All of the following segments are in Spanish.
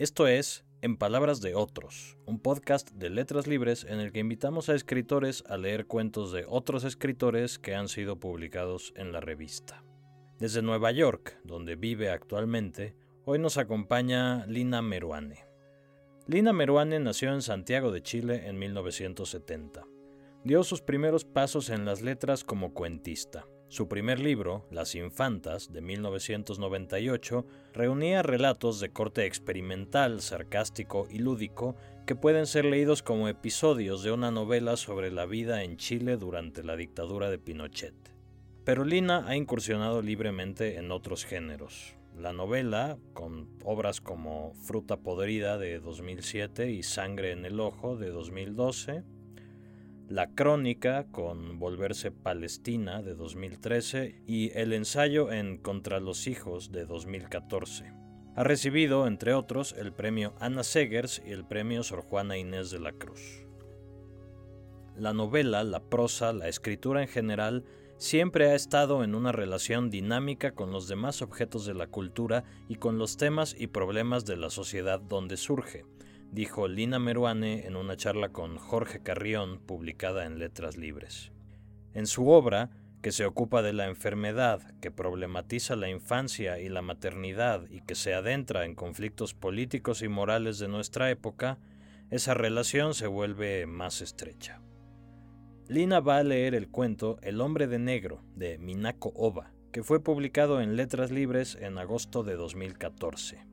Esto es En Palabras de Otros, un podcast de letras libres en el que invitamos a escritores a leer cuentos de otros escritores que han sido publicados en la revista. Desde Nueva York, donde vive actualmente, hoy nos acompaña Lina Meruane. Lina Meruane nació en Santiago de Chile en 1970. Dio sus primeros pasos en las letras como cuentista. Su primer libro, Las Infantas, de 1998, reunía relatos de corte experimental, sarcástico y lúdico que pueden ser leídos como episodios de una novela sobre la vida en Chile durante la dictadura de Pinochet. Pero Lina ha incursionado libremente en otros géneros. La novela, con obras como Fruta Podrida de 2007 y Sangre en el Ojo de 2012, la Crónica con Volverse Palestina de 2013 y El ensayo en Contra los Hijos de 2014. Ha recibido, entre otros, el premio Ana Segers y el premio Sor Juana Inés de la Cruz. La novela, la prosa, la escritura en general siempre ha estado en una relación dinámica con los demás objetos de la cultura y con los temas y problemas de la sociedad donde surge, dijo Lina Meruane en una charla con Jorge Carrión publicada en Letras Libres. En su obra, que se ocupa de la enfermedad, que problematiza la infancia y la maternidad y que se adentra en conflictos políticos y morales de nuestra época, esa relación se vuelve más estrecha. Lina va a leer el cuento El hombre de negro de Minako Oba, que fue publicado en Letras Libres en agosto de 2014.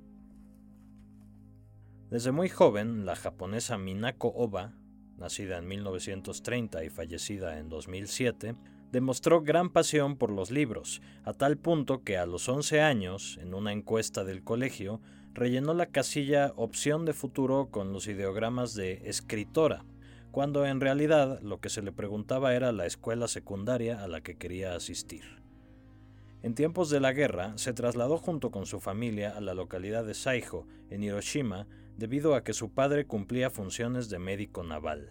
Desde muy joven, la japonesa Minako Oba, nacida en 1930 y fallecida en 2007, demostró gran pasión por los libros, a tal punto que a los 11 años, en una encuesta del colegio, rellenó la casilla opción de futuro con los ideogramas de escritora, cuando en realidad lo que se le preguntaba era la escuela secundaria a la que quería asistir. En tiempos de la guerra, se trasladó junto con su familia a la localidad de Saijo, en Hiroshima, debido a que su padre cumplía funciones de médico naval.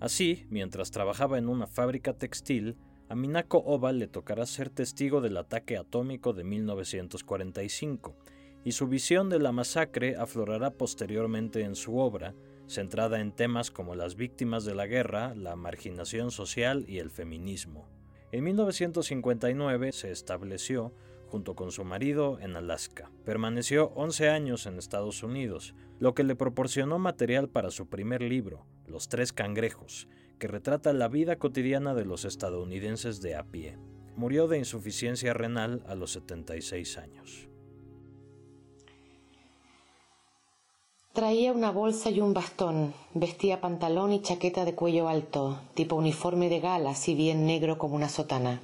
Así, mientras trabajaba en una fábrica textil, a Minako Oba le tocará ser testigo del ataque atómico de 1945, y su visión de la masacre aflorará posteriormente en su obra, centrada en temas como las víctimas de la guerra, la marginación social y el feminismo. En 1959 se estableció junto con su marido en Alaska. Permaneció 11 años en Estados Unidos, lo que le proporcionó material para su primer libro, Los Tres Cangrejos, que retrata la vida cotidiana de los estadounidenses de a pie. Murió de insuficiencia renal a los 76 años. Traía una bolsa y un bastón, vestía pantalón y chaqueta de cuello alto, tipo uniforme de gala, si bien negro como una sotana.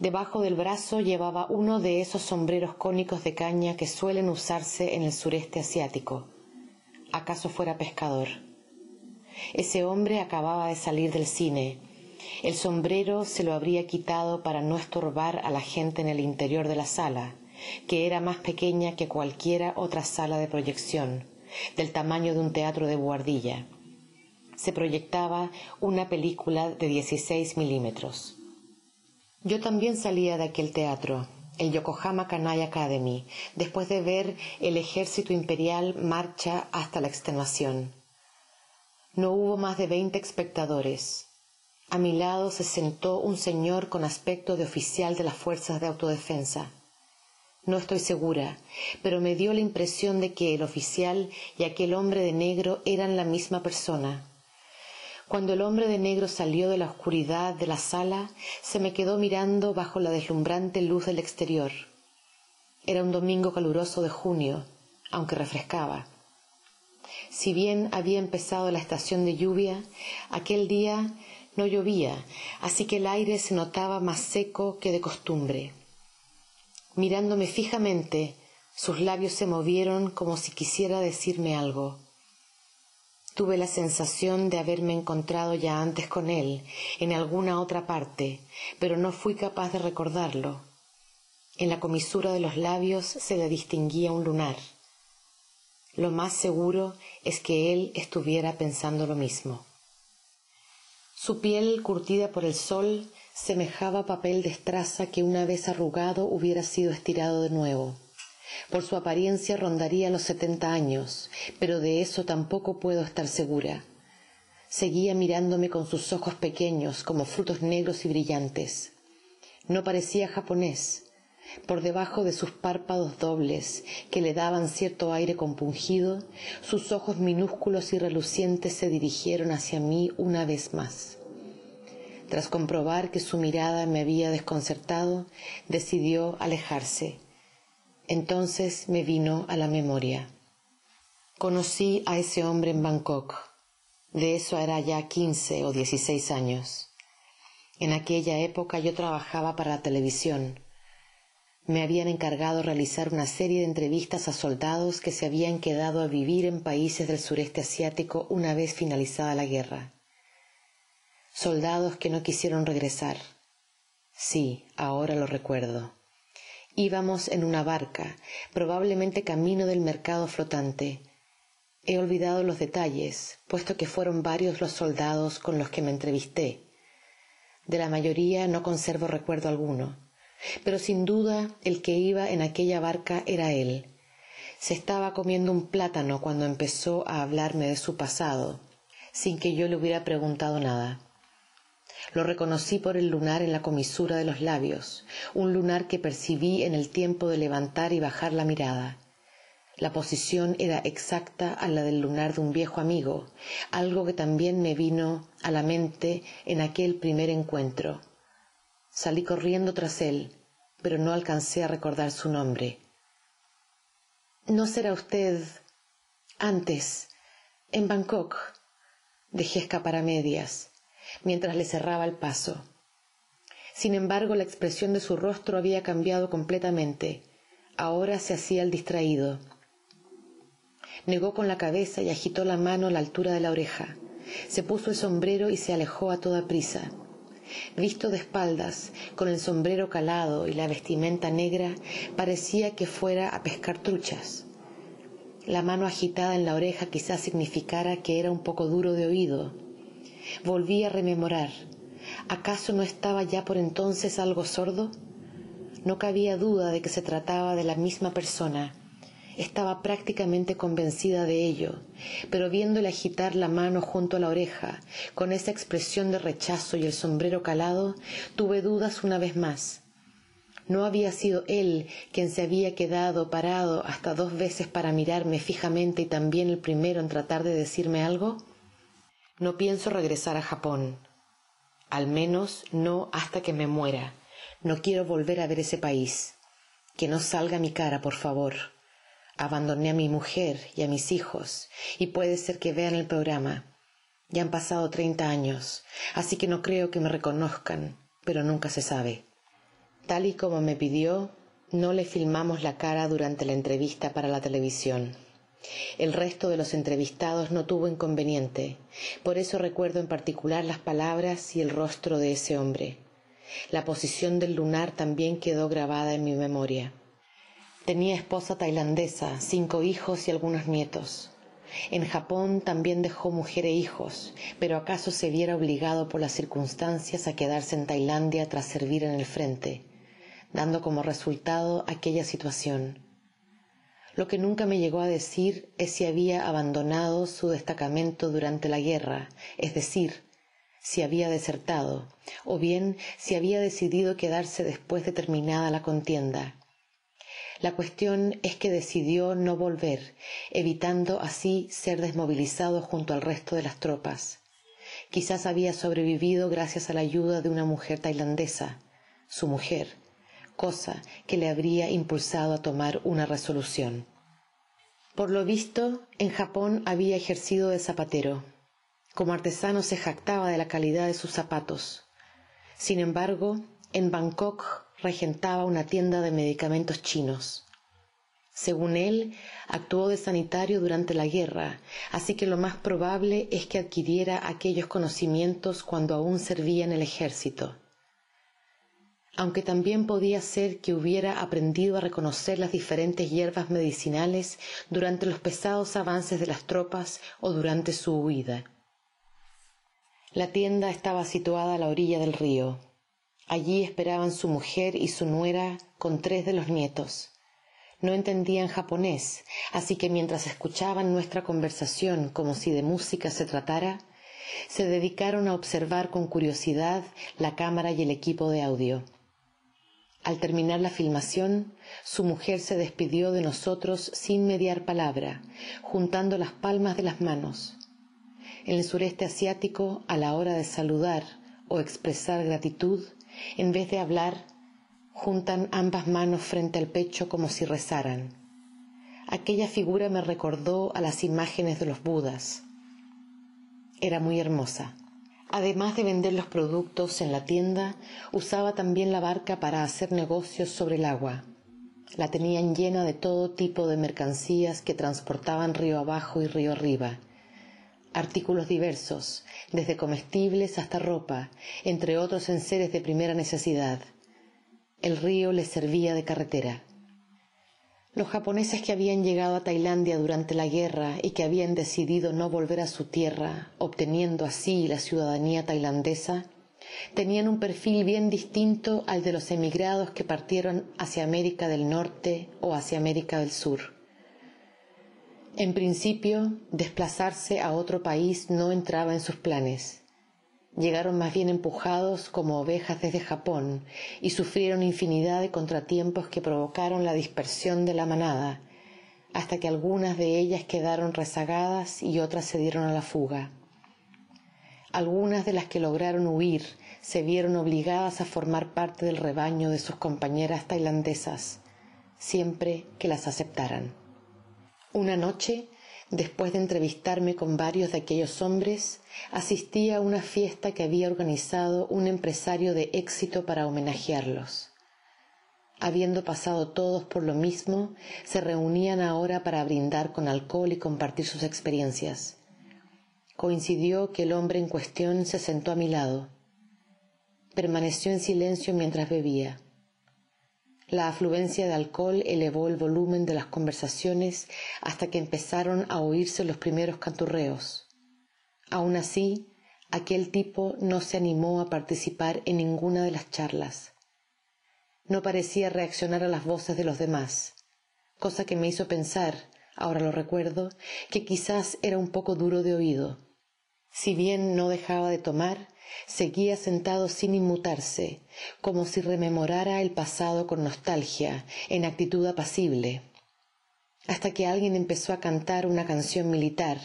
Debajo del brazo llevaba uno de esos sombreros cónicos de caña que suelen usarse en el sureste asiático. ¿Acaso fuera pescador? Ese hombre acababa de salir del cine. El sombrero se lo habría quitado para no estorbar a la gente en el interior de la sala, que era más pequeña que cualquiera otra sala de proyección, del tamaño de un teatro de buhardilla. Se proyectaba una película de 16 milímetros. Yo también salía de aquel teatro, el Yokohama Kanai Academy, después de ver el ejército imperial marcha hasta la extenuación. No hubo más de veinte espectadores. A mi lado se sentó un señor con aspecto de oficial de las fuerzas de autodefensa. No estoy segura, pero me dio la impresión de que el oficial y aquel hombre de negro eran la misma persona. Cuando el hombre de negro salió de la oscuridad de la sala, se me quedó mirando bajo la deslumbrante luz del exterior. Era un domingo caluroso de junio, aunque refrescaba. Si bien había empezado la estación de lluvia, aquel día no llovía, así que el aire se notaba más seco que de costumbre. Mirándome fijamente, sus labios se movieron como si quisiera decirme algo. Tuve la sensación de haberme encontrado ya antes con él, en alguna otra parte, pero no fui capaz de recordarlo. En la comisura de los labios se le distinguía un lunar. Lo más seguro es que él estuviera pensando lo mismo. Su piel, curtida por el sol, semejaba papel de estraza que una vez arrugado hubiera sido estirado de nuevo. Por su apariencia rondaría los setenta años, pero de eso tampoco puedo estar segura. Seguía mirándome con sus ojos pequeños como frutos negros y brillantes. No parecía japonés. Por debajo de sus párpados dobles, que le daban cierto aire compungido, sus ojos minúsculos y relucientes se dirigieron hacia mí una vez más. Tras comprobar que su mirada me había desconcertado, decidió alejarse. Entonces me vino a la memoria. Conocí a ese hombre en Bangkok de eso era ya quince o dieciséis años. En aquella época yo trabajaba para la televisión. Me habían encargado realizar una serie de entrevistas a soldados que se habían quedado a vivir en países del sureste asiático una vez finalizada la guerra. Soldados que no quisieron regresar. Sí, ahora lo recuerdo. Íbamos en una barca, probablemente camino del mercado flotante, He olvidado los detalles, puesto que fueron varios los soldados con los que me entrevisté. De la mayoría no conservo recuerdo alguno, pero sin duda el que iba en aquella barca era él. Se estaba comiendo un plátano cuando empezó a hablarme de su pasado, sin que yo le hubiera preguntado nada. Lo reconocí por el lunar en la comisura de los labios, un lunar que percibí en el tiempo de levantar y bajar la mirada. La posición era exacta a la del lunar de un viejo amigo, algo que también me vino a la mente en aquel primer encuentro. Salí corriendo tras él, pero no alcancé a recordar su nombre. ¿No será usted antes, en Bangkok? Dejé escapar a medias, mientras le cerraba el paso. Sin embargo, la expresión de su rostro había cambiado completamente. Ahora se hacía el distraído Negó con la cabeza y agitó la mano a la altura de la oreja. Se puso el sombrero y se alejó a toda prisa. Visto de espaldas, con el sombrero calado y la vestimenta negra, parecía que fuera a pescar truchas. La mano agitada en la oreja quizás significara que era un poco duro de oído. Volví a rememorar. ¿Acaso no estaba ya por entonces algo sordo? No cabía duda de que se trataba de la misma persona, estaba prácticamente convencida de ello, pero viéndole agitar la mano junto a la oreja, con esa expresión de rechazo y el sombrero calado, tuve dudas una vez más. ¿No había sido él quien se había quedado parado hasta dos veces para mirarme fijamente y también el primero en tratar de decirme algo? No pienso regresar a Japón. Al menos no hasta que me muera. No quiero volver a ver ese país. Que no salga mi cara, por favor. Abandoné a mi mujer y a mis hijos, y puede ser que vean el programa. Ya han pasado treinta años, así que no creo que me reconozcan, pero nunca se sabe. Tal y como me pidió, no le filmamos la cara durante la entrevista para la televisión. El resto de los entrevistados no tuvo inconveniente, por eso recuerdo en particular las palabras y el rostro de ese hombre. La posición del lunar también quedó grabada en mi memoria. Tenía esposa tailandesa, cinco hijos y algunos nietos. En Japón también dejó mujer e hijos, pero acaso se viera obligado por las circunstancias a quedarse en Tailandia tras servir en el frente, dando como resultado aquella situación. Lo que nunca me llegó a decir es si había abandonado su destacamento durante la guerra, es decir, si había desertado, o bien si había decidido quedarse después de terminada la contienda la cuestión es que decidió no volver, evitando así ser desmovilizado junto al resto de las tropas. Quizás había sobrevivido gracias a la ayuda de una mujer tailandesa, su mujer, cosa que le habría impulsado a tomar una resolución. Por lo visto, en Japón había ejercido de zapatero. Como artesano se jactaba de la calidad de sus zapatos. Sin embargo, en Bangkok regentaba una tienda de medicamentos chinos. Según él, actuó de sanitario durante la guerra, así que lo más probable es que adquiriera aquellos conocimientos cuando aún servía en el ejército. Aunque también podía ser que hubiera aprendido a reconocer las diferentes hierbas medicinales durante los pesados avances de las tropas o durante su huida. La tienda estaba situada a la orilla del río. Allí esperaban su mujer y su nuera con tres de los nietos. No entendían japonés, así que mientras escuchaban nuestra conversación como si de música se tratara, se dedicaron a observar con curiosidad la cámara y el equipo de audio. Al terminar la filmación, su mujer se despidió de nosotros sin mediar palabra, juntando las palmas de las manos. En el sureste asiático, a la hora de saludar o expresar gratitud, en vez de hablar, juntan ambas manos frente al pecho como si rezaran. Aquella figura me recordó a las imágenes de los Budas. Era muy hermosa. Además de vender los productos en la tienda, usaba también la barca para hacer negocios sobre el agua. La tenían llena de todo tipo de mercancías que transportaban río abajo y río arriba. Artículos diversos, desde comestibles hasta ropa, entre otros enseres de primera necesidad. El río les servía de carretera. Los japoneses que habían llegado a Tailandia durante la guerra y que habían decidido no volver a su tierra, obteniendo así la ciudadanía tailandesa, tenían un perfil bien distinto al de los emigrados que partieron hacia América del Norte o hacia América del Sur. En principio, desplazarse a otro país no entraba en sus planes llegaron más bien empujados como ovejas desde Japón y sufrieron infinidad de contratiempos que provocaron la dispersión de la manada, hasta que algunas de ellas quedaron rezagadas y otras se dieron a la fuga. Algunas de las que lograron huir se vieron obligadas a formar parte del rebaño de sus compañeras tailandesas, siempre que las aceptaran. Una noche Después de entrevistarme con varios de aquellos hombres, asistí a una fiesta que había organizado un empresario de éxito para homenajearlos. Habiendo pasado todos por lo mismo, se reunían ahora para brindar con alcohol y compartir sus experiencias. Coincidió que el hombre en cuestión se sentó a mi lado. Permaneció en silencio mientras bebía. La afluencia de alcohol elevó el volumen de las conversaciones hasta que empezaron a oírse los primeros canturreos. Aun así, aquel tipo no se animó a participar en ninguna de las charlas. No parecía reaccionar a las voces de los demás, cosa que me hizo pensar, ahora lo recuerdo, que quizás era un poco duro de oído. Si bien no dejaba de tomar, Seguía sentado sin inmutarse, como si rememorara el pasado con nostalgia, en actitud apacible, hasta que alguien empezó a cantar una canción militar,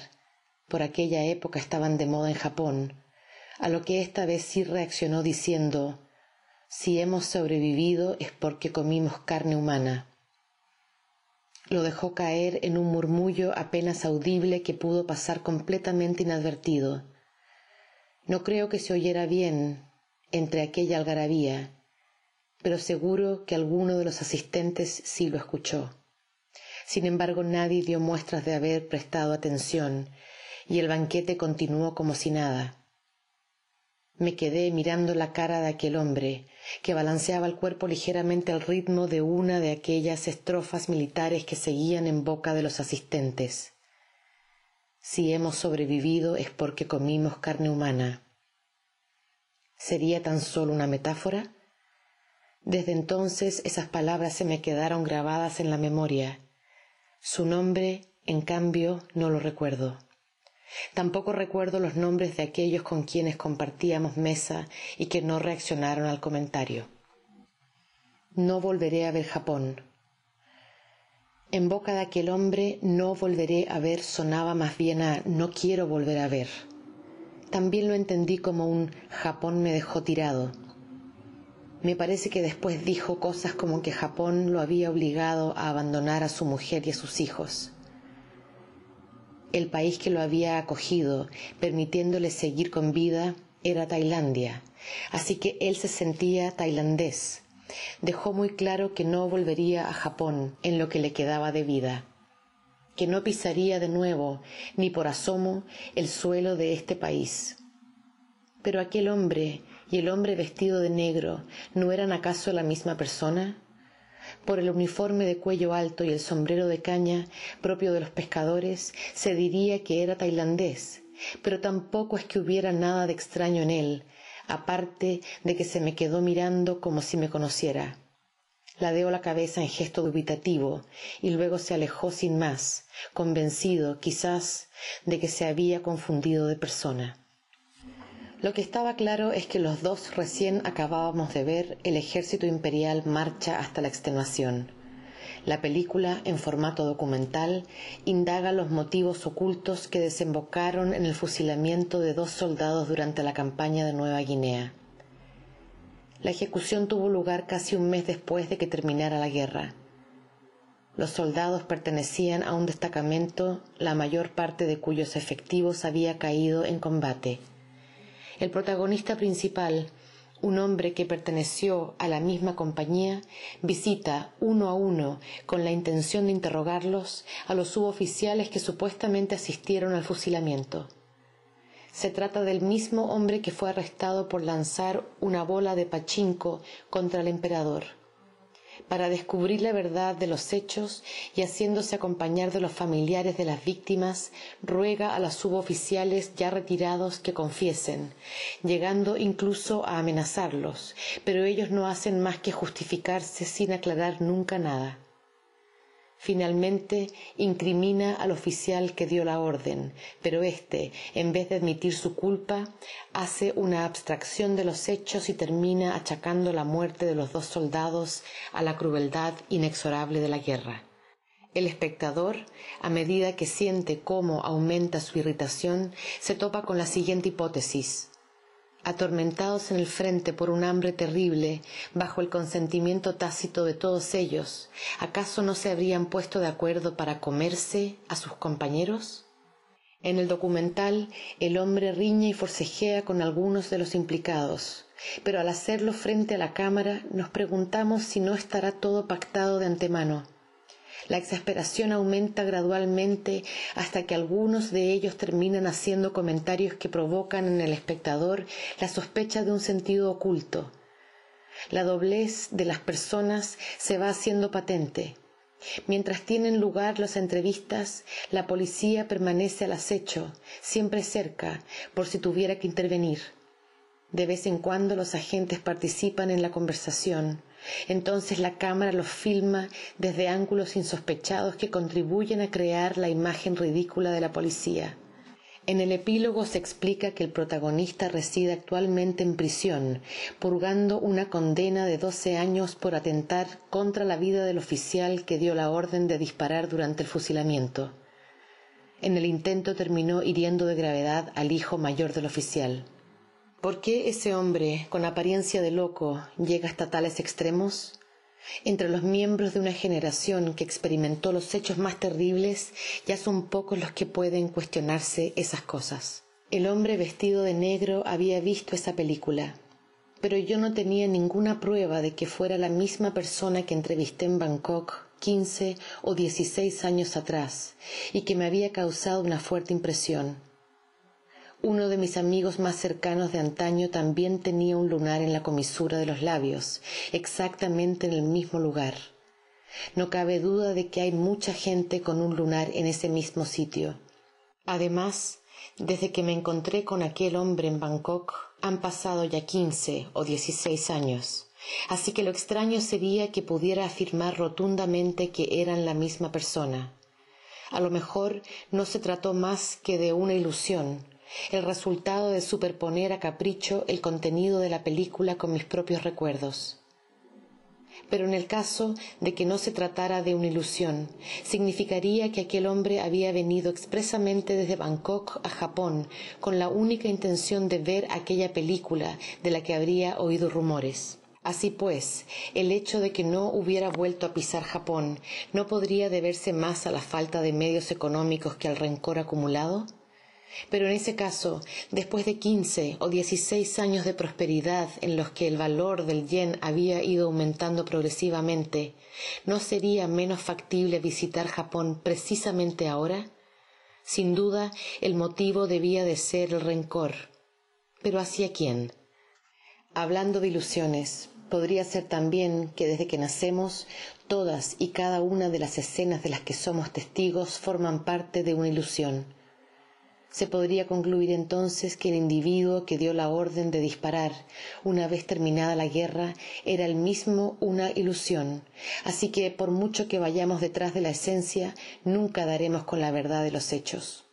por aquella época estaban de moda en Japón, a lo que esta vez sí reaccionó diciendo Si hemos sobrevivido es porque comimos carne humana. Lo dejó caer en un murmullo apenas audible que pudo pasar completamente inadvertido no creo que se oyera bien entre aquella algarabía, pero seguro que alguno de los asistentes sí lo escuchó. Sin embargo, nadie dio muestras de haber prestado atención y el banquete continuó como si nada. Me quedé mirando la cara de aquel hombre, que balanceaba el cuerpo ligeramente al ritmo de una de aquellas estrofas militares que seguían en boca de los asistentes. Si hemos sobrevivido es porque comimos carne humana. ¿Sería tan solo una metáfora? Desde entonces esas palabras se me quedaron grabadas en la memoria. Su nombre, en cambio, no lo recuerdo. Tampoco recuerdo los nombres de aquellos con quienes compartíamos mesa y que no reaccionaron al comentario. No volveré a ver Japón. En boca de aquel hombre no volveré a ver sonaba más bien a no quiero volver a ver. También lo entendí como un Japón me dejó tirado. Me parece que después dijo cosas como que Japón lo había obligado a abandonar a su mujer y a sus hijos. El país que lo había acogido, permitiéndole seguir con vida, era Tailandia, así que él se sentía tailandés, dejó muy claro que no volvería a Japón en lo que le quedaba de vida, que no pisaría de nuevo, ni por asomo, el suelo de este país. Pero aquel hombre y el hombre vestido de negro no eran acaso la misma persona? Por el uniforme de cuello alto y el sombrero de caña propio de los pescadores se diría que era tailandés, pero tampoco es que hubiera nada de extraño en él, aparte de que se me quedó mirando como si me conociera. Ladeó la cabeza en gesto dubitativo y luego se alejó sin más, convencido, quizás, de que se había confundido de persona. Lo que estaba claro es que los dos recién acabábamos de ver el ejército imperial marcha hasta la extenuación. La película, en formato documental, indaga los motivos ocultos que desembocaron en el fusilamiento de dos soldados durante la campaña de Nueva Guinea. La ejecución tuvo lugar casi un mes después de que terminara la guerra. Los soldados pertenecían a un destacamento, la mayor parte de cuyos efectivos había caído en combate. El protagonista principal, un hombre que perteneció a la misma compañía, visita uno a uno, con la intención de interrogarlos, a los suboficiales que supuestamente asistieron al fusilamiento. Se trata del mismo hombre que fue arrestado por lanzar una bola de pachinko contra el emperador. Para descubrir la verdad de los hechos y haciéndose acompañar de los familiares de las víctimas, ruega a los suboficiales ya retirados que confiesen, llegando incluso a amenazarlos, pero ellos no hacen más que justificarse sin aclarar nunca nada. Finalmente incrimina al oficial que dio la orden, pero éste, en vez de admitir su culpa, hace una abstracción de los hechos y termina achacando la muerte de los dos soldados a la crueldad inexorable de la guerra. El espectador, a medida que siente cómo aumenta su irritación, se topa con la siguiente hipótesis atormentados en el frente por un hambre terrible, bajo el consentimiento tácito de todos ellos, ¿acaso no se habrían puesto de acuerdo para comerse a sus compañeros? En el documental, el hombre riñe y forcejea con algunos de los implicados, pero al hacerlo frente a la cámara nos preguntamos si no estará todo pactado de antemano la exasperación aumenta gradualmente hasta que algunos de ellos terminan haciendo comentarios que provocan en el espectador la sospecha de un sentido oculto. La doblez de las personas se va haciendo patente. Mientras tienen lugar las entrevistas, la policía permanece al acecho, siempre cerca, por si tuviera que intervenir. De vez en cuando los agentes participan en la conversación, entonces la cámara los filma desde ángulos insospechados que contribuyen a crear la imagen ridícula de la policía. En el epílogo se explica que el protagonista reside actualmente en prisión, purgando una condena de doce años por atentar contra la vida del oficial que dio la orden de disparar durante el fusilamiento. En el intento terminó hiriendo de gravedad al hijo mayor del oficial. ¿Por qué ese hombre, con apariencia de loco, llega hasta tales extremos? Entre los miembros de una generación que experimentó los hechos más terribles, ya son pocos los que pueden cuestionarse esas cosas. El hombre vestido de negro había visto esa película, pero yo no tenía ninguna prueba de que fuera la misma persona que entrevisté en Bangkok quince o dieciséis años atrás y que me había causado una fuerte impresión. Uno de mis amigos más cercanos de antaño también tenía un lunar en la comisura de los labios, exactamente en el mismo lugar. No cabe duda de que hay mucha gente con un lunar en ese mismo sitio. Además, desde que me encontré con aquel hombre en Bangkok, han pasado ya quince o dieciséis años. Así que lo extraño sería que pudiera afirmar rotundamente que eran la misma persona. A lo mejor no se trató más que de una ilusión, el resultado de superponer a capricho el contenido de la película con mis propios recuerdos. Pero en el caso de que no se tratara de una ilusión, significaría que aquel hombre había venido expresamente desde Bangkok a Japón con la única intención de ver aquella película de la que habría oído rumores. Así pues, el hecho de que no hubiera vuelto a pisar Japón no podría deberse más a la falta de medios económicos que al rencor acumulado. Pero en ese caso, después de quince o dieciséis años de prosperidad en los que el valor del yen había ido aumentando progresivamente, ¿no sería menos factible visitar Japón precisamente ahora? Sin duda, el motivo debía de ser el rencor. ¿Pero hacia quién? Hablando de ilusiones, podría ser también que desde que nacemos todas y cada una de las escenas de las que somos testigos forman parte de una ilusión Se podría concluir entonces que el individuo que dio la orden de disparar una vez terminada la guerra era el mismo una ilusión, así que por mucho que vayamos detrás de la esencia, nunca daremos con la verdad de los hechos.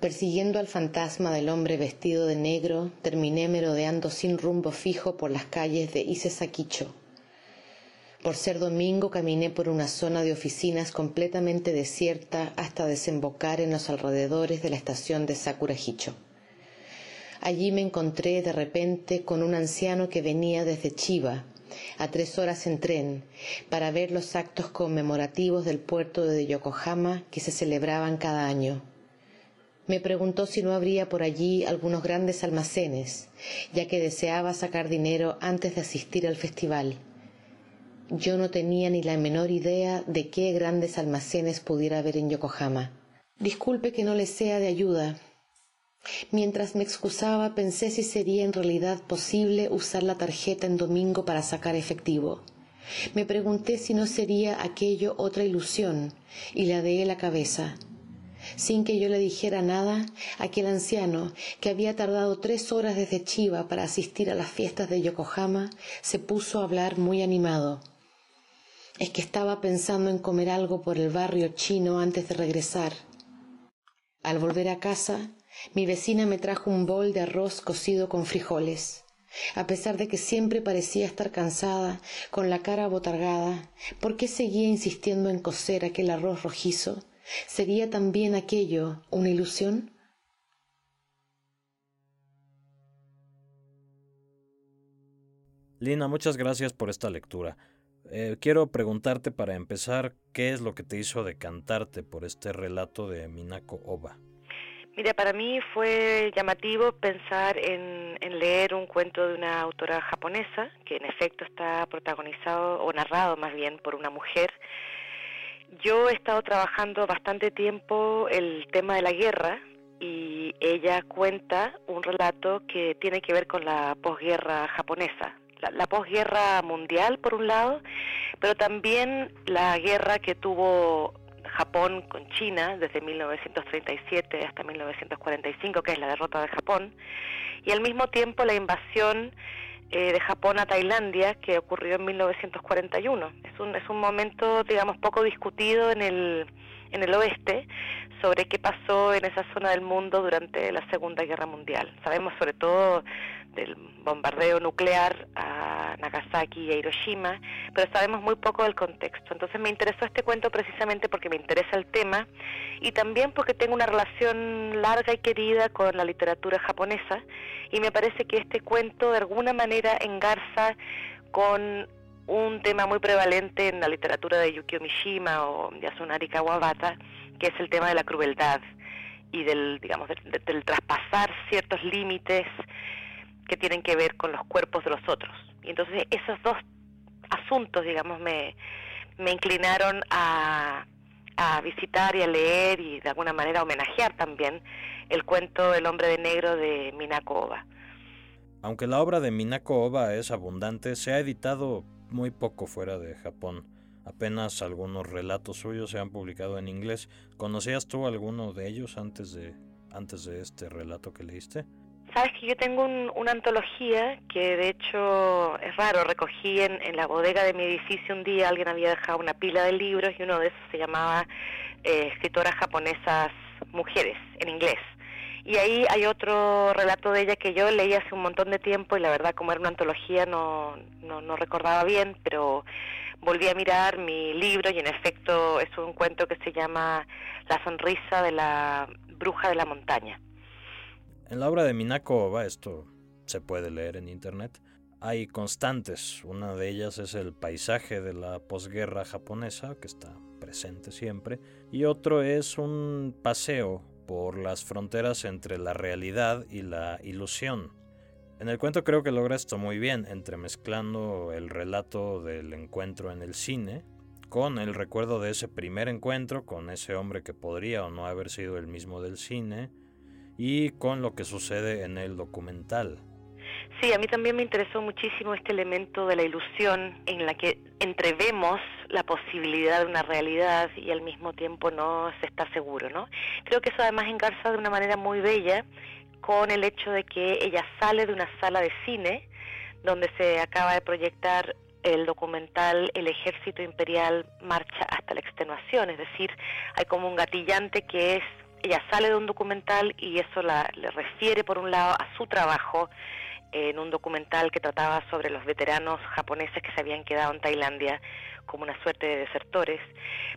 Persiguiendo al fantasma del hombre vestido de negro, terminé merodeando sin rumbo fijo por las calles de Isesaquicho por ser domingo caminé por una zona de oficinas completamente desierta hasta desembocar en los alrededores de la estación de Sakurahicho. Allí me encontré de repente con un anciano que venía desde Chiba, a tres horas en tren, para ver los actos conmemorativos del puerto de Yokohama que se celebraban cada año. Me preguntó si no habría por allí algunos grandes almacenes, ya que deseaba sacar dinero antes de asistir al festival. Yo no tenía ni la menor idea de qué grandes almacenes pudiera haber en Yokohama. Disculpe que no le sea de ayuda. Mientras me excusaba pensé si sería en realidad posible usar la tarjeta en domingo para sacar efectivo. Me pregunté si no sería aquello otra ilusión y la de la cabeza. Sin que yo le dijera nada, aquel anciano, que había tardado tres horas desde Chiba para asistir a las fiestas de Yokohama, se puso a hablar muy animado es que estaba pensando en comer algo por el barrio chino antes de regresar. Al volver a casa, mi vecina me trajo un bol de arroz cocido con frijoles. A pesar de que siempre parecía estar cansada, con la cara abotargada, ¿por qué seguía insistiendo en cocer aquel arroz rojizo? ¿Sería también aquello una ilusión? Lina, muchas gracias por esta lectura. Eh, quiero preguntarte para empezar, ¿qué es lo que te hizo decantarte por este relato de Minako Oba? Mira, para mí fue llamativo pensar en, en, leer un cuento de una autora japonesa, que en efecto está protagonizado o narrado más bien por una mujer. Yo he estado trabajando bastante tiempo el tema de la guerra y ella cuenta un relato que tiene que ver con la posguerra japonesa, la, posguerra mundial, por un lado, pero también la guerra que tuvo Japón con China desde 1937 hasta 1945, que es la derrota de Japón, y al mismo tiempo la invasión eh, de Japón a Tailandia que ocurrió en 1941. Es un, es un momento, digamos, poco discutido en el, en el oeste sobre qué pasó en esa zona del mundo durante la Segunda Guerra Mundial. Sabemos sobre todo del bombardeo nuclear a Nagasaki y a Hiroshima, pero sabemos muy poco del contexto. Entonces me interesó este cuento precisamente porque me interesa el tema y también porque tengo una relación larga y querida con la literatura japonesa y me parece que este cuento de alguna manera engarza con un tema muy prevalente en la literatura de Yukio Mishima o Yasunari Kawabata, que es el tema de la crueldad y del, digamos, del traspasar ciertos límites que tienen que ver con los cuerpos de los otros. Y entonces esos dos asuntos, digamos, me, me inclinaron a, a visitar y a leer y de alguna manera homenajear también el cuento El hombre de negro de Minako Oba. Aunque la obra de Minako Oba es abundante, se ha editado muy poco fuera de Japón. Apenas algunos relatos suyos se han publicado en inglés. ¿Conocías tú alguno de ellos antes de, antes de este relato que leíste? Sabes que yo tengo una antología que de hecho es raro, recogí en, en, la bodega de mi edificio un día, alguien había dejado una pila de libros y uno de esos se llamaba eh, Escritoras japonesas mujeres, en inglés. Y ahí hay otro relato de ella que yo leí hace un montón de tiempo y la verdad como era una antología no, no, recordaba bien, pero volví a mirar mi libro y en efecto es un cuento que se llama La sonrisa de la bruja de la montaña en la obra de Minako Oba, esto se puede leer en internet, hay constantes. Una de ellas es el paisaje de la posguerra japonesa, que está presente siempre, y otro es un paseo por las fronteras entre la realidad y la ilusión. En el cuento creo que logra esto muy bien, entremezclando el relato del encuentro en el cine con el recuerdo de ese primer encuentro con ese hombre que podría o no haber sido el mismo del cine, y con lo que sucede en el documental. Sí, a mí también me interesó muchísimo este elemento de la ilusión en la que entrevemos la posibilidad de una realidad y al mismo tiempo no se está seguro, ¿no? Creo que eso además engarza de una manera muy bella con el hecho de que ella sale de una sala de cine donde se acaba de proyectar el documental El ejército imperial marcha hasta la extenuación, es decir, hay como un gatillante que es, ella sale de un documental y eso la, le refiere por un lado a su trabajo en un documental que trataba sobre los veteranos japoneses que se habían quedado en Tailandia como una suerte de desertores,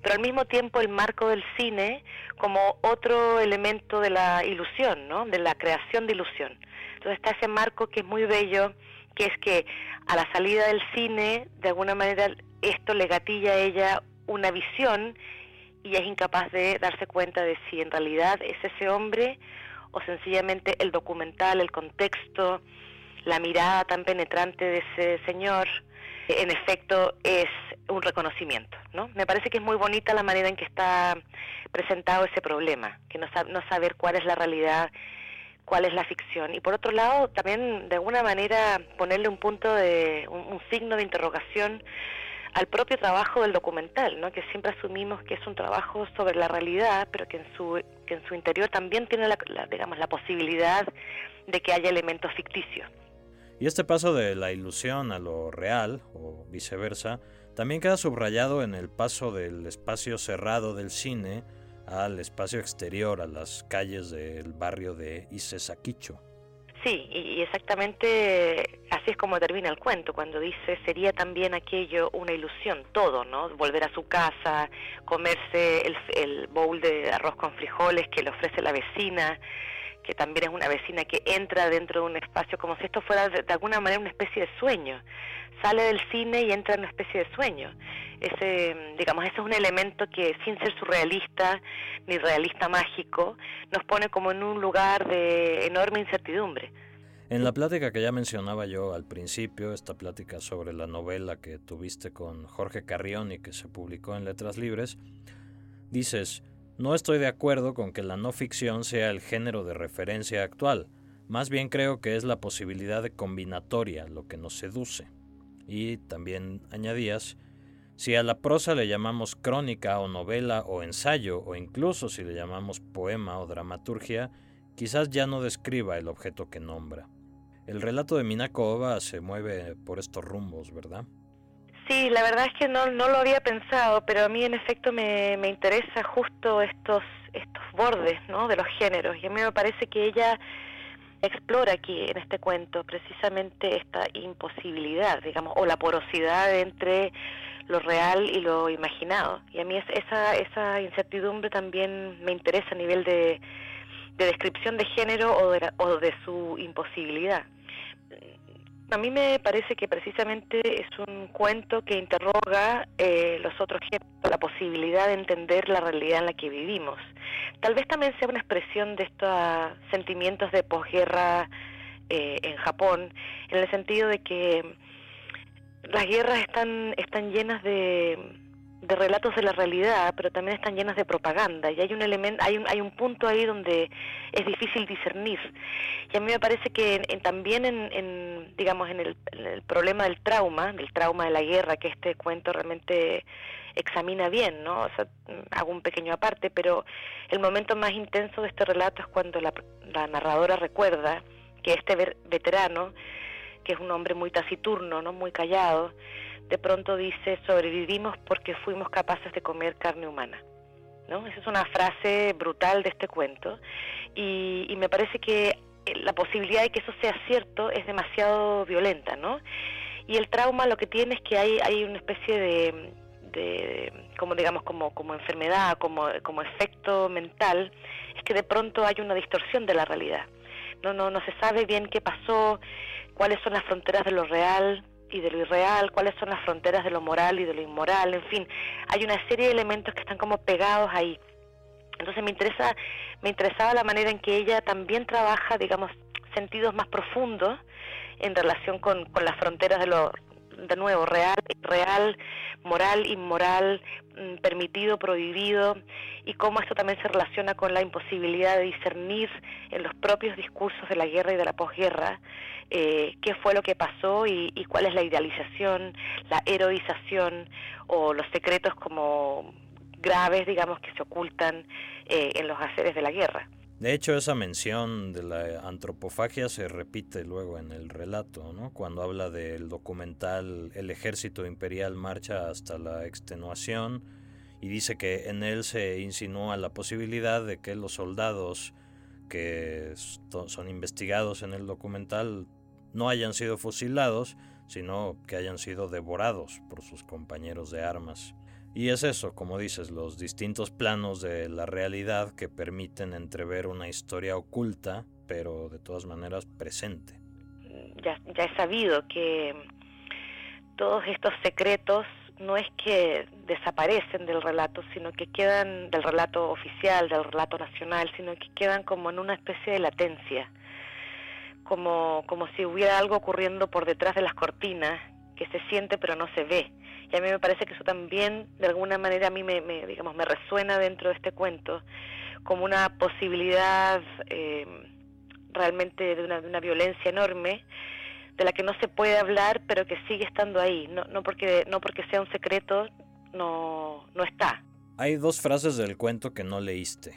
pero al mismo tiempo el marco del cine como otro elemento de la ilusión, ¿no? de la creación de ilusión. Entonces está ese marco que es muy bello, que es que a la salida del cine, de alguna manera, esto le gatilla a ella una visión y es incapaz de darse cuenta de si en realidad es ese hombre o sencillamente el documental, el contexto, la mirada tan penetrante de ese señor, en efecto es un reconocimiento, ¿no? Me parece que es muy bonita la manera en que está presentado ese problema, que no, no saber cuál es la realidad, cuál es la ficción. Y por otro lado, también de alguna manera ponerle un punto de, un, signo de interrogación al propio trabajo del documental, ¿no? que siempre asumimos que es un trabajo sobre la realidad, pero que en su, que en su interior también tiene la, digamos, la posibilidad de que haya elementos ficticios. Y este paso de la ilusión a lo real, o viceversa, también queda subrayado en el paso del espacio cerrado del cine al espacio exterior, a las calles del barrio de Isesaquicho. Sí, y exactamente así es como termina el cuento, cuando dice sería también aquello una ilusión, todo, ¿no? Volver a su casa, comerse el, el bowl de arroz con frijoles que le ofrece la vecina, que también es una vecina que entra dentro de un espacio como si esto fuera de, alguna manera una especie de sueño. Sale del cine y entra en una especie de sueño. Ese, digamos, ese es un elemento que sin ser surrealista ni realista mágico, nos pone como en un lugar de enorme incertidumbre. En la plática que ya mencionaba yo al principio, esta plática sobre la novela que tuviste con Jorge Carrión y que se publicó en Letras Libres, dices, no estoy de acuerdo con que la no ficción sea el género de referencia actual, más bien creo que es la posibilidad de combinatoria lo que nos seduce. Y también añadías, si a la prosa le llamamos crónica o novela o ensayo, o incluso si le llamamos poema o dramaturgia, quizás ya no describa el objeto que nombra. El relato de Minako se mueve por estos rumbos, ¿verdad? Sí, la verdad es que no, no lo había pensado, pero a mí en efecto me, me interesa justo estos, estos bordes ¿no? de los géneros. Y a mí me parece que ella explora aquí en este cuento precisamente esta imposibilidad, digamos, o la porosidad entre lo real y lo imaginado. Y a mí esa, esa incertidumbre también me interesa a nivel de, de descripción de género o de, o de su imposibilidad. A mí me parece que precisamente es un cuento que interroga eh, los otros géneros, la posibilidad de entender la realidad en la que vivimos. Tal vez también sea una expresión de estos sentimientos de posguerra eh, en Japón, en el sentido de que las guerras están, están llenas de de relatos de la realidad, pero también están llenas de propaganda y hay un elemento, hay un, hay un punto ahí donde es difícil discernir. Y a mí me parece que también en, digamos, en el, problema del trauma, del trauma de la guerra, que este cuento realmente examina bien, ¿no? O sea, hago un pequeño aparte, pero el momento más intenso de este relato es cuando la, la narradora recuerda que este veterano, que es un hombre muy taciturno, ¿no? Muy callado, de pronto dice sobrevivimos porque fuimos capaces de comer carne humana. ¿no? Esa es una frase brutal de este cuento y, me parece que la posibilidad de que eso sea cierto es demasiado violenta, ¿no? Y el trauma lo que tiene es que hay, hay una especie de, de como digamos como, como enfermedad, como, como efecto mental, es que de pronto hay una distorsión de la realidad. No, no, no se sabe bien qué pasó, cuáles son las fronteras de lo real, y de lo irreal, cuáles son las fronteras de lo moral y de lo inmoral, en fin, hay una serie de elementos que están como pegados ahí. Entonces me interesa, me interesaba la manera en que ella también trabaja, digamos, sentidos más profundos en relación con, con las fronteras de lo de nuevo, real, real, moral, inmoral, mm, permitido, prohibido, y cómo esto también se relaciona con la imposibilidad de discernir en los propios discursos de la guerra y de la posguerra eh, qué fue lo que pasó y, y cuál es la idealización, la heroización o los secretos como graves, digamos, que se ocultan eh, en los haceres de la guerra. De hecho, esa mención de la antropofagia se repite luego en el relato, ¿no? Cuando habla del documental El ejército imperial marcha hasta la extenuación y dice que en él se insinúa la posibilidad de que los soldados que son investigados en el documental no hayan sido fusilados, sino que hayan sido devorados por sus compañeros de armas. Y es eso, como dices, los distintos planos de la realidad que permiten entrever una historia oculta, pero de todas maneras presente. Ya, ya he sabido que todos estos secretos no es que desaparecen del relato, sino que quedan del relato oficial, del relato nacional, sino que quedan como en una especie de latencia, como, como si hubiera algo ocurriendo por detrás de las cortinas que se siente pero no se ve. Y a mí me parece que eso también de alguna manera a mí me, digamos me resuena dentro de este cuento como una posibilidad eh, realmente de una, de una violencia enorme de la que no se puede hablar pero que sigue estando ahí. No, no porque no porque sea un secreto no no está. Hay dos frases del cuento que no leíste.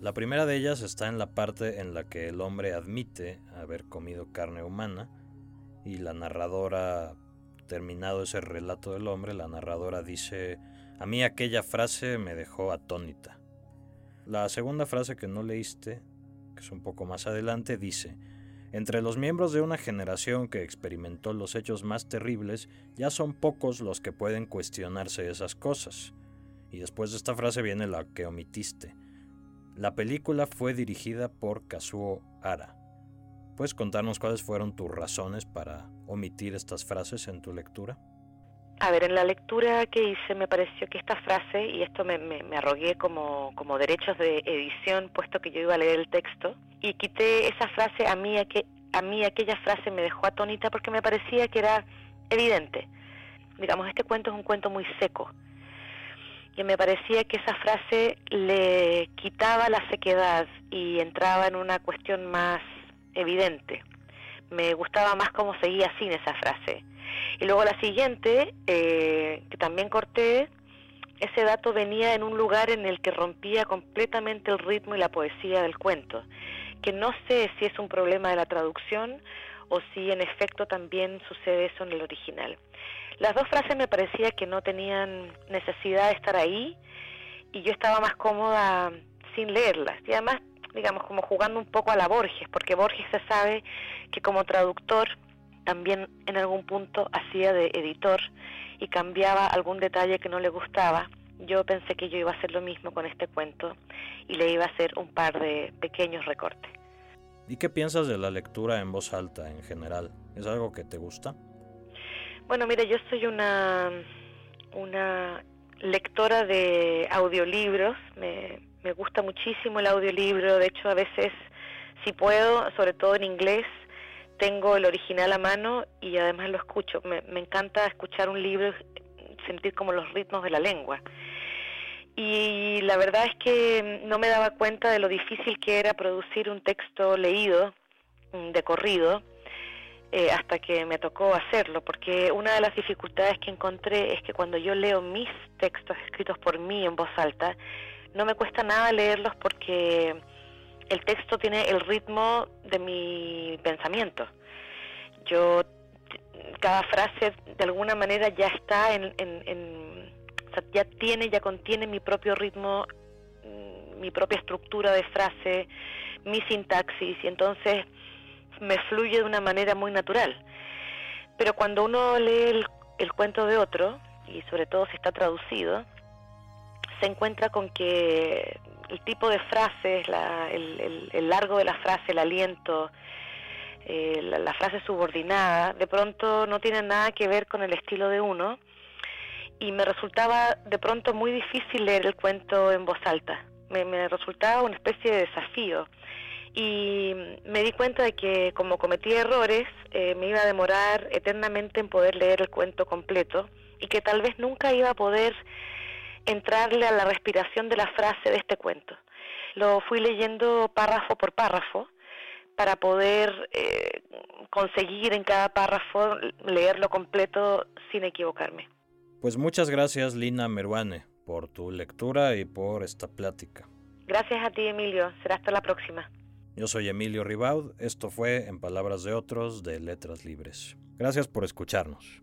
La primera de ellas está en la parte en la que el hombre admite haber comido carne humana y la narradora terminado ese relato del hombre, la narradora dice, a mí aquella frase me dejó atónita. La segunda frase que no leíste, que es un poco más adelante, dice, entre los miembros de una generación que experimentó los hechos más terribles, ya son pocos los que pueden cuestionarse esas cosas. Y después de esta frase viene la que omitiste. La película fue dirigida por Kazuo Ara. ¿Puedes contarnos cuáles fueron tus razones para omitir estas frases en tu lectura? A ver, en la lectura que hice me pareció que esta frase, y esto me, me, arrogué como, como derechos de edición, puesto que yo iba a leer el texto, y quité esa frase, a mí, que, a mí aquella frase me dejó atónita porque me parecía que era evidente. Digamos, este cuento es un cuento muy seco, y me parecía que esa frase le quitaba la sequedad y entraba en una cuestión más evidente. Me gustaba más cómo seguía sin esa frase. Y luego la siguiente, eh, que también corté, ese dato venía en un lugar en el que rompía completamente el ritmo y la poesía del cuento, que no sé si es un problema de la traducción o si en efecto también sucede eso en el original. Las dos frases me parecía que no tenían necesidad de estar ahí y yo estaba más cómoda sin leerlas. Y además digamos, como jugando un poco a la Borges, porque Borges se sabe que como traductor también en algún punto hacía de editor y cambiaba algún detalle que no le gustaba. Yo pensé que yo iba a hacer lo mismo con este cuento y le iba a hacer un par de pequeños recortes. ¿Y qué piensas de la lectura en voz alta en general? ¿Es algo que te gusta? Bueno, mire, yo soy una, una lectora de audiolibros, me, me gusta muchísimo el audiolibro, de hecho a veces si puedo, sobre todo en inglés, tengo el original a mano y además lo escucho. Me, encanta escuchar un libro, sentir como los ritmos de la lengua. Y la verdad es que no me daba cuenta de lo difícil que era producir un texto leído, de corrido, eh, hasta que me tocó hacerlo, porque una de las dificultades que encontré es que cuando yo leo mis textos escritos por mí en voz alta, no me cuesta nada leerlos porque el texto tiene el ritmo de mi pensamiento. Yo, cada frase de alguna manera ya está en, ya tiene, ya contiene mi propio ritmo, mm, mi propia estructura de frase, mi sintaxis, y entonces me fluye de una manera muy natural. Pero cuando uno lee el cuento de otro, y sobre todo si está traducido, se encuentra con que el tipo de frases, el, largo de la frase, el aliento, eh, la, frase subordinada, de pronto no tiene nada que ver con el estilo de uno y me resultaba de pronto muy difícil leer el cuento en voz alta. Me, me resultaba una especie de desafío y me di cuenta de que como cometí errores, eh, me iba a demorar eternamente en poder leer el cuento completo y que tal vez nunca iba a poder entrarle a la respiración de la frase de este cuento. Lo fui leyendo párrafo por párrafo para poder eh, conseguir en cada párrafo leerlo completo sin equivocarme. Pues muchas gracias Lina Meruane por tu lectura y por esta plática. Gracias a ti Emilio, será hasta la próxima. Yo soy Emilio Ribaud, esto fue En Palabras de Otros de Letras Libres. Gracias por escucharnos.